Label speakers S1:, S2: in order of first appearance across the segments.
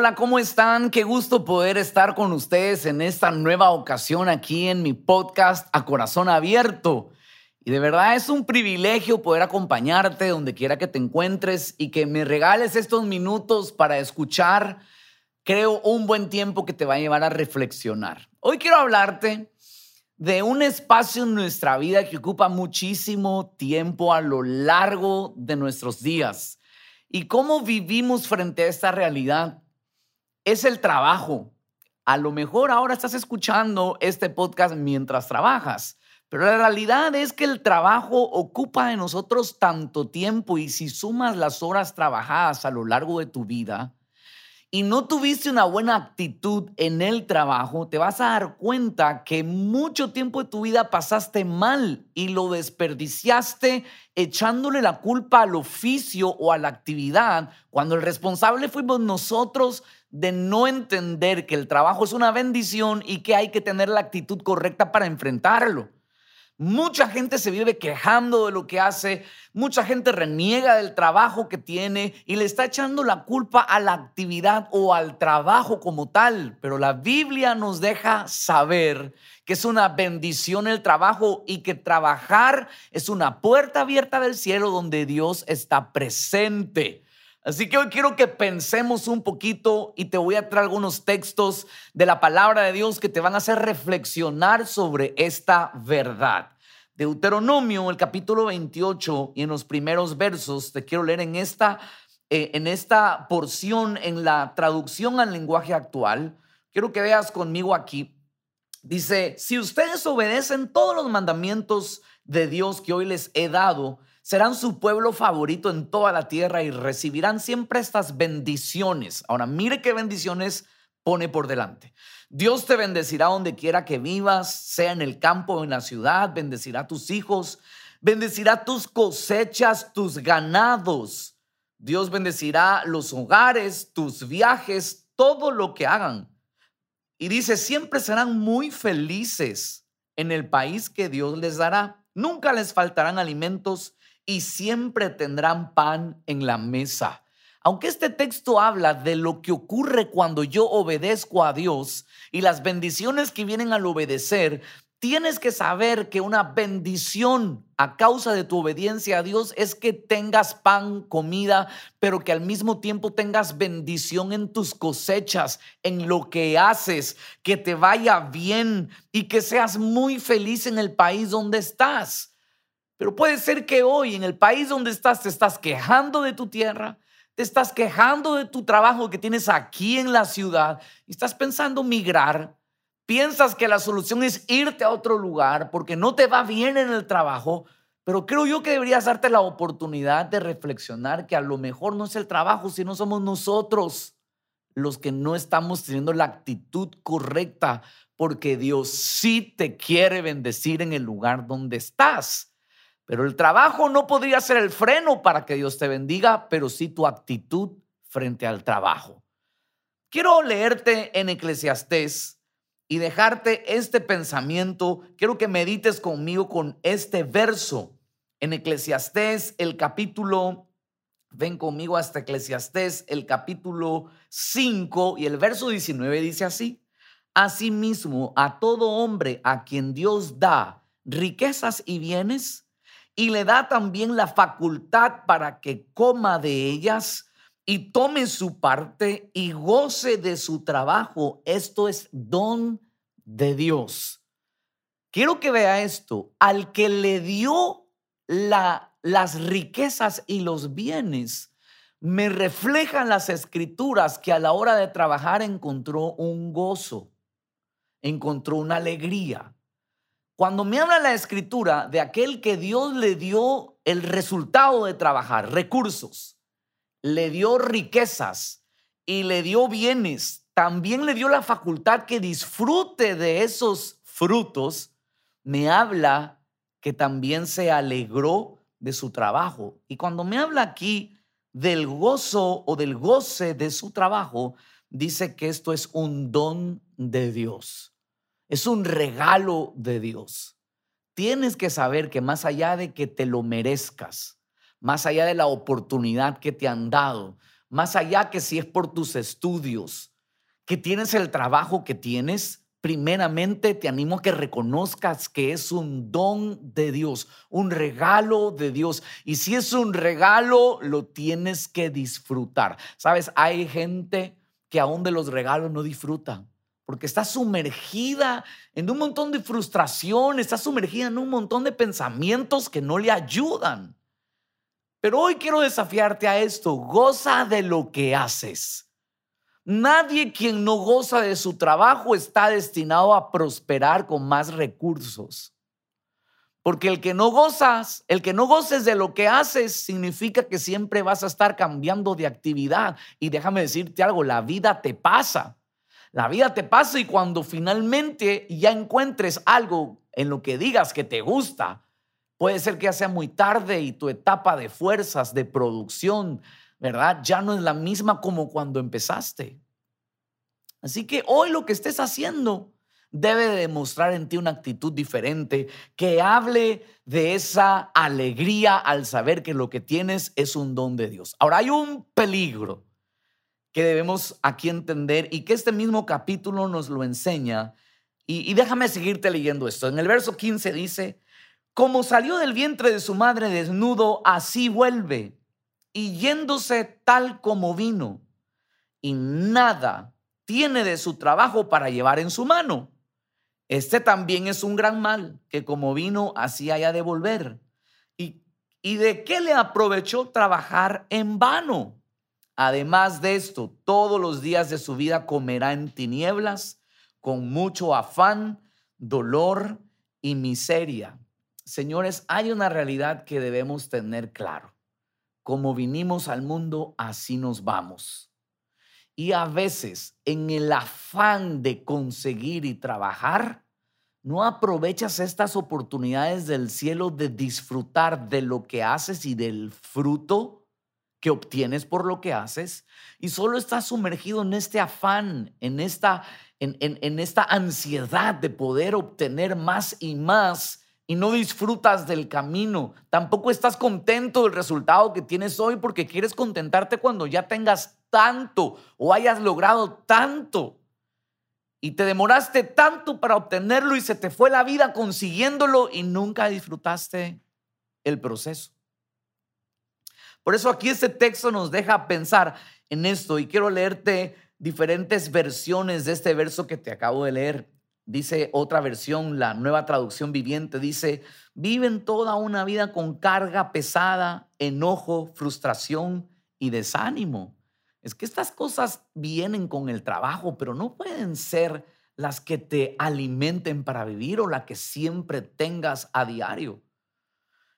S1: Hola, ¿cómo están? Qué gusto poder estar con ustedes en esta nueva ocasión aquí en mi podcast A Corazón Abierto. Y de verdad es un privilegio poder acompañarte donde quiera que te encuentres y que me regales estos minutos para escuchar, creo, un buen tiempo que te va a llevar a reflexionar. Hoy quiero hablarte de un espacio en nuestra vida que ocupa muchísimo tiempo a lo largo de nuestros días. Y cómo vivimos frente a esta realidad es el trabajo. A lo mejor ahora estás escuchando este podcast mientras trabajas, pero la realidad es que el trabajo ocupa de nosotros tanto tiempo y si sumas las horas trabajadas a lo largo de tu vida, y no tuviste una buena actitud en el trabajo, te vas a dar cuenta que mucho tiempo de tu vida pasaste mal y lo desperdiciaste echándole la culpa al oficio o a la actividad, cuando el responsable fuimos nosotros de no entender que el trabajo es una bendición y que hay que tener la actitud correcta para enfrentarlo. Mucha gente se vive quejando de lo que hace, mucha gente reniega del trabajo que tiene y le está echando la culpa a la actividad o al trabajo como tal. Pero la Biblia nos deja saber que es una bendición el trabajo y que trabajar es una puerta abierta del cielo donde Dios está presente. Así que hoy quiero que pensemos un poquito y te voy a traer algunos textos de la palabra de Dios que te van a hacer reflexionar sobre esta verdad. Deuteronomio, el capítulo 28 y en los primeros versos, te quiero leer en esta, eh, en esta porción, en la traducción al lenguaje actual. Quiero que veas conmigo aquí. Dice, si ustedes obedecen todos los mandamientos de Dios que hoy les he dado, serán su pueblo favorito en toda la tierra y recibirán siempre estas bendiciones. Ahora, mire qué bendiciones pone por delante. Dios te bendecirá donde quiera que vivas, sea en el campo o en la ciudad, bendecirá a tus hijos, bendecirá tus cosechas, tus ganados. Dios bendecirá los hogares, tus viajes, todo lo que hagan. Y dice, siempre serán muy felices en el país que Dios les dará. Nunca les faltarán alimentos y siempre tendrán pan en la mesa. Aunque este texto habla de lo que ocurre cuando yo obedezco a Dios y las bendiciones que vienen al obedecer, tienes que saber que una bendición a causa de tu obediencia a Dios es que tengas pan, comida, pero que al mismo tiempo tengas bendición en tus cosechas, en lo que haces, que te vaya bien y que seas muy feliz en el país donde estás. Pero puede ser que hoy en el país donde estás te estás quejando de tu tierra, te estás quejando de tu trabajo que tienes aquí en la ciudad y estás pensando migrar, piensas que la solución es irte a otro lugar porque no te va bien en el trabajo, pero creo yo que deberías darte la oportunidad de reflexionar que a lo mejor no es el trabajo, sino somos nosotros los que no estamos teniendo la actitud correcta, porque Dios sí te quiere bendecir en el lugar donde estás. Pero el trabajo no podría ser el freno para que Dios te bendiga, pero sí tu actitud frente al trabajo. Quiero leerte en Eclesiastés y dejarte este pensamiento. Quiero que medites conmigo con este verso. En Eclesiastés, el capítulo, ven conmigo hasta Eclesiastés, el capítulo 5 y el verso 19 dice así. Asimismo, a todo hombre a quien Dios da riquezas y bienes, y le da también la facultad para que coma de ellas y tome su parte y goce de su trabajo. Esto es don de Dios. Quiero que vea esto. Al que le dio la, las riquezas y los bienes, me reflejan las escrituras que a la hora de trabajar encontró un gozo, encontró una alegría. Cuando me habla la escritura de aquel que Dios le dio el resultado de trabajar, recursos, le dio riquezas y le dio bienes, también le dio la facultad que disfrute de esos frutos, me habla que también se alegró de su trabajo. Y cuando me habla aquí del gozo o del goce de su trabajo, dice que esto es un don de Dios. Es un regalo de Dios. Tienes que saber que más allá de que te lo merezcas, más allá de la oportunidad que te han dado, más allá que si es por tus estudios, que tienes el trabajo que tienes, primeramente te animo a que reconozcas que es un don de Dios, un regalo de Dios. Y si es un regalo, lo tienes que disfrutar. Sabes, hay gente que aún de los regalos no disfruta porque está sumergida en un montón de frustración, está sumergida en un montón de pensamientos que no le ayudan. Pero hoy quiero desafiarte a esto, goza de lo que haces. Nadie quien no goza de su trabajo está destinado a prosperar con más recursos. Porque el que no gozas, el que no goces de lo que haces, significa que siempre vas a estar cambiando de actividad. Y déjame decirte algo, la vida te pasa. La vida te pasa y cuando finalmente ya encuentres algo en lo que digas que te gusta, puede ser que ya sea muy tarde y tu etapa de fuerzas, de producción, ¿verdad? Ya no es la misma como cuando empezaste. Así que hoy lo que estés haciendo debe demostrar en ti una actitud diferente que hable de esa alegría al saber que lo que tienes es un don de Dios. Ahora hay un peligro que debemos aquí entender y que este mismo capítulo nos lo enseña. Y, déjame seguirte leyendo esto. En el verso 15 dice, como salió del vientre de su madre desnudo, así vuelve, y yéndose tal como vino, y nada tiene de su trabajo para llevar en su mano. Este también es un gran mal, que como vino, así haya de volver. ¿Y, y de qué le aprovechó trabajar en vano? Además de esto, todos los días de su vida comerá en tinieblas, con mucho afán, dolor y miseria. Señores, hay una realidad que debemos tener claro. Como vinimos al mundo, así nos vamos. Y a veces, en el afán de conseguir y trabajar, no aprovechas estas oportunidades del cielo de disfrutar de lo que haces y del fruto que obtienes por lo que haces y solo estás sumergido en este afán, en esta, en, en, esta ansiedad de poder obtener más y más y no disfrutas del camino. Tampoco estás contento del resultado que tienes hoy porque quieres contentarte cuando ya tengas tanto o hayas logrado tanto. Y te demoraste tanto para obtenerlo y se te fue la vida consiguiéndolo y nunca disfrutaste el proceso. Por eso aquí este texto nos deja pensar en esto y quiero leerte diferentes versiones de este verso que te acabo de leer. Dice otra versión, la nueva traducción viviente, dice, viven toda una vida con carga pesada, enojo, frustración y desánimo. Es que estas cosas vienen con el trabajo, pero no pueden ser las que te alimenten para vivir o la que siempre tengas a diario.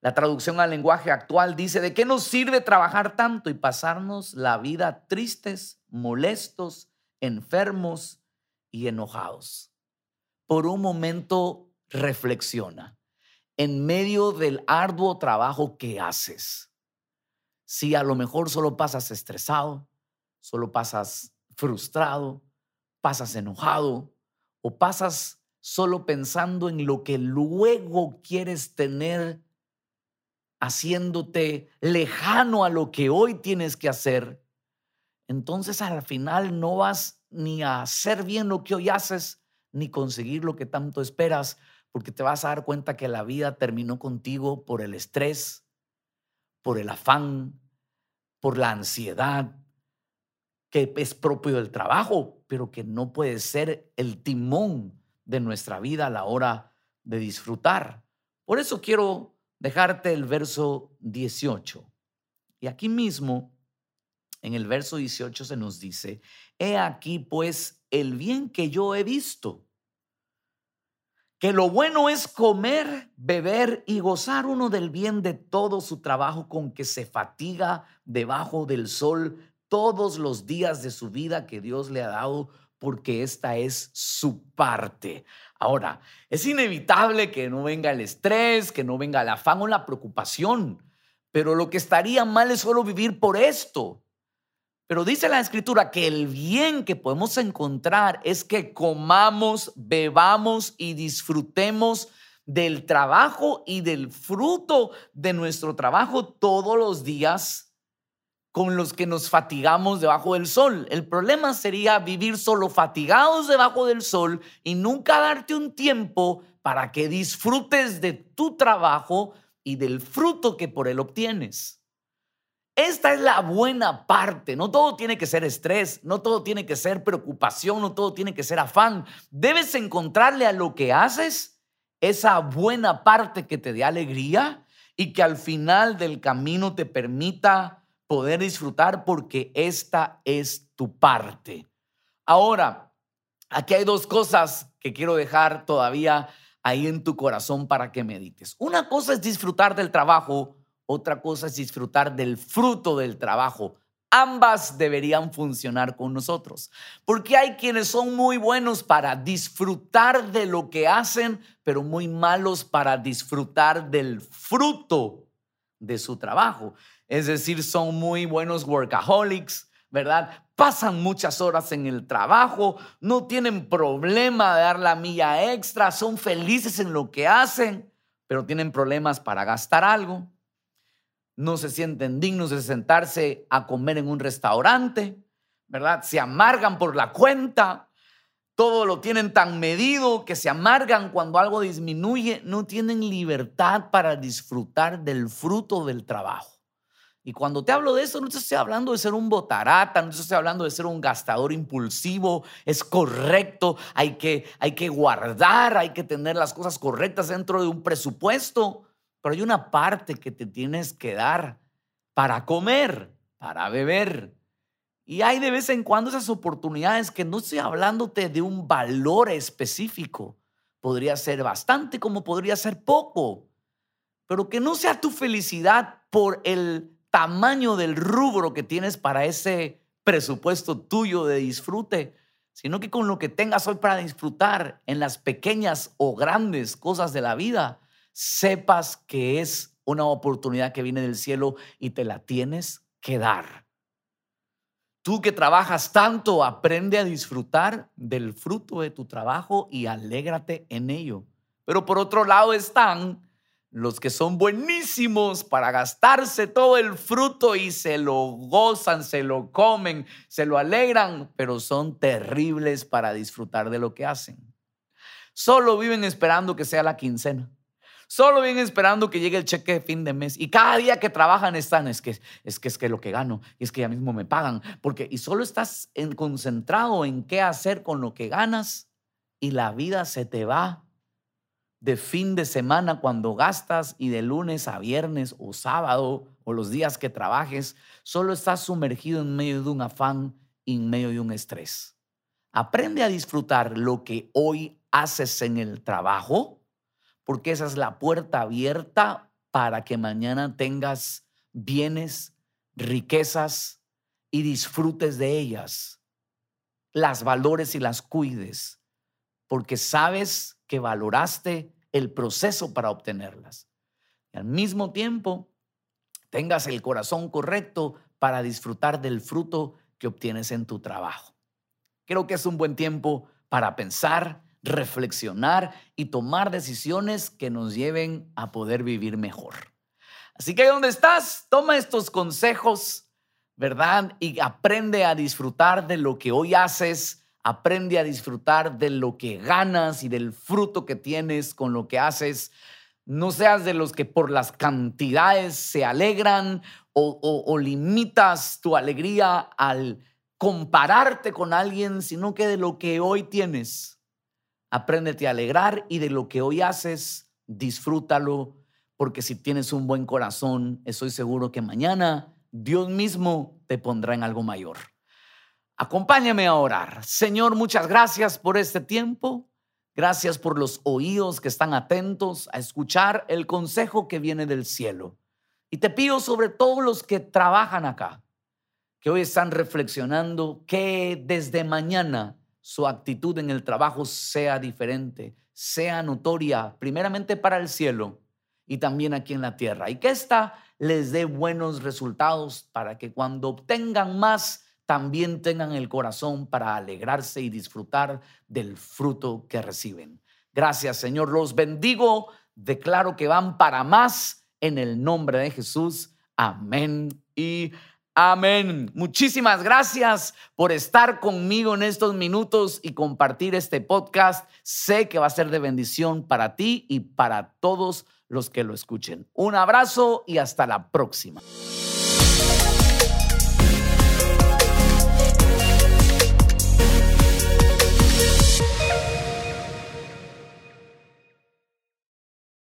S1: La traducción al lenguaje actual dice, ¿de qué nos sirve trabajar tanto y pasarnos la vida tristes, molestos, enfermos y enojados? Por un momento reflexiona en medio del arduo trabajo que haces. Si a lo mejor solo pasas estresado, solo pasas frustrado, pasas enojado o pasas solo pensando en lo que luego quieres tener haciéndote lejano a lo que hoy tienes que hacer, entonces al final no vas ni a hacer bien lo que hoy haces, ni conseguir lo que tanto esperas, porque te vas a dar cuenta que la vida terminó contigo por el estrés, por el afán, por la ansiedad, que es propio del trabajo, pero que no puede ser el timón de nuestra vida a la hora de disfrutar. Por eso quiero dejarte el verso 18. Y aquí mismo, en el verso 18 se nos dice, he aquí pues el bien que yo he visto, que lo bueno es comer, beber y gozar uno del bien de todo su trabajo con que se fatiga debajo del sol todos los días de su vida que Dios le ha dado, porque esta es su parte. Ahora, es inevitable que no venga el estrés, que no venga el afán o la preocupación, pero lo que estaría mal es solo vivir por esto. Pero dice la escritura que el bien que podemos encontrar es que comamos, bebamos y disfrutemos del trabajo y del fruto de nuestro trabajo todos los días con los que nos fatigamos debajo del sol. El problema sería vivir solo fatigados debajo del sol y nunca darte un tiempo para que disfrutes de tu trabajo y del fruto que por él obtienes. Esta es la buena parte. No todo tiene que ser estrés, no todo tiene que ser preocupación, no todo tiene que ser afán. Debes encontrarle a lo que haces esa buena parte que te dé alegría y que al final del camino te permita poder disfrutar porque esta es tu parte. Ahora, aquí hay dos cosas que quiero dejar todavía ahí en tu corazón para que medites. Una cosa es disfrutar del trabajo, otra cosa es disfrutar del fruto del trabajo. Ambas deberían funcionar con nosotros, porque hay quienes son muy buenos para disfrutar de lo que hacen, pero muy malos para disfrutar del fruto de su trabajo. Es decir, son muy buenos workaholics, ¿verdad? Pasan muchas horas en el trabajo, no tienen problema de dar la milla extra, son felices en lo que hacen, pero tienen problemas para gastar algo. No se sienten dignos de sentarse a comer en un restaurante, ¿verdad? Se amargan por la cuenta, todo lo tienen tan medido que se amargan cuando algo disminuye, no tienen libertad para disfrutar del fruto del trabajo. Y cuando te hablo de eso, no te estoy hablando de ser un botarata, no te estoy hablando de ser un gastador impulsivo, es correcto, hay que, hay que guardar, hay que tener las cosas correctas dentro de un presupuesto, pero hay una parte que te tienes que dar para comer, para beber. Y hay de vez en cuando esas oportunidades que no estoy hablándote de un valor específico, podría ser bastante como podría ser poco, pero que no sea tu felicidad por el tamaño del rubro que tienes para ese presupuesto tuyo de disfrute, sino que con lo que tengas hoy para disfrutar en las pequeñas o grandes cosas de la vida, sepas que es una oportunidad que viene del cielo y te la tienes que dar. Tú que trabajas tanto, aprende a disfrutar del fruto de tu trabajo y alégrate en ello. Pero por otro lado están los que son buenísimos para gastarse todo el fruto y se lo gozan, se lo comen, se lo alegran, pero son terribles para disfrutar de lo que hacen. Solo viven esperando que sea la quincena. Solo viven esperando que llegue el cheque de fin de mes. Y cada día que trabajan están, es que es que es que lo que gano, y es que ya mismo me pagan. Porque, y solo estás en, concentrado en qué hacer con lo que ganas y la vida se te va de fin de semana cuando gastas y de lunes a viernes o sábado o los días que trabajes, solo estás sumergido en medio de un afán y en medio de un estrés. Aprende a disfrutar lo que hoy haces en el trabajo, porque esa es la puerta abierta para que mañana tengas bienes, riquezas y disfrutes de ellas. Las valores y las cuides, porque sabes que valoraste el proceso para obtenerlas. Y al mismo tiempo, tengas el corazón correcto para disfrutar del fruto que obtienes en tu trabajo. Creo que es un buen tiempo para pensar, reflexionar y tomar decisiones que nos lleven a poder vivir mejor. Así que donde estás, toma estos consejos, ¿verdad? Y aprende a disfrutar de lo que hoy haces aprende a disfrutar de lo que ganas y del fruto que tienes con lo que haces. No seas de los que por las cantidades se alegran o, limitas tu alegría al compararte con alguien, sino que de lo que hoy tienes, apréndete a alegrar y de lo que hoy haces, disfrútalo, porque si tienes un buen corazón, estoy seguro que mañana Dios mismo te pondrá en algo mayor. Acompáñame a orar. Señor, muchas gracias por este tiempo. Gracias por los oídos que están atentos a escuchar el consejo que viene del cielo. Y te pido sobre todos los que trabajan acá, que hoy están reflexionando que desde mañana su actitud en el trabajo sea diferente, sea notoria, primeramente para el cielo y también aquí en la tierra. Y que ésta les dé buenos resultados para que cuando obtengan más, también tengan el corazón para alegrarse y disfrutar del fruto que reciben. Gracias Señor, los bendigo, declaro que van para más en el nombre de Jesús. Amén y Amén. Muchísimas gracias por estar conmigo en estos minutos y compartir este podcast. Sé que va a ser de bendición para ti y para todos los que lo escuchen. Un abrazo y hasta la próxima.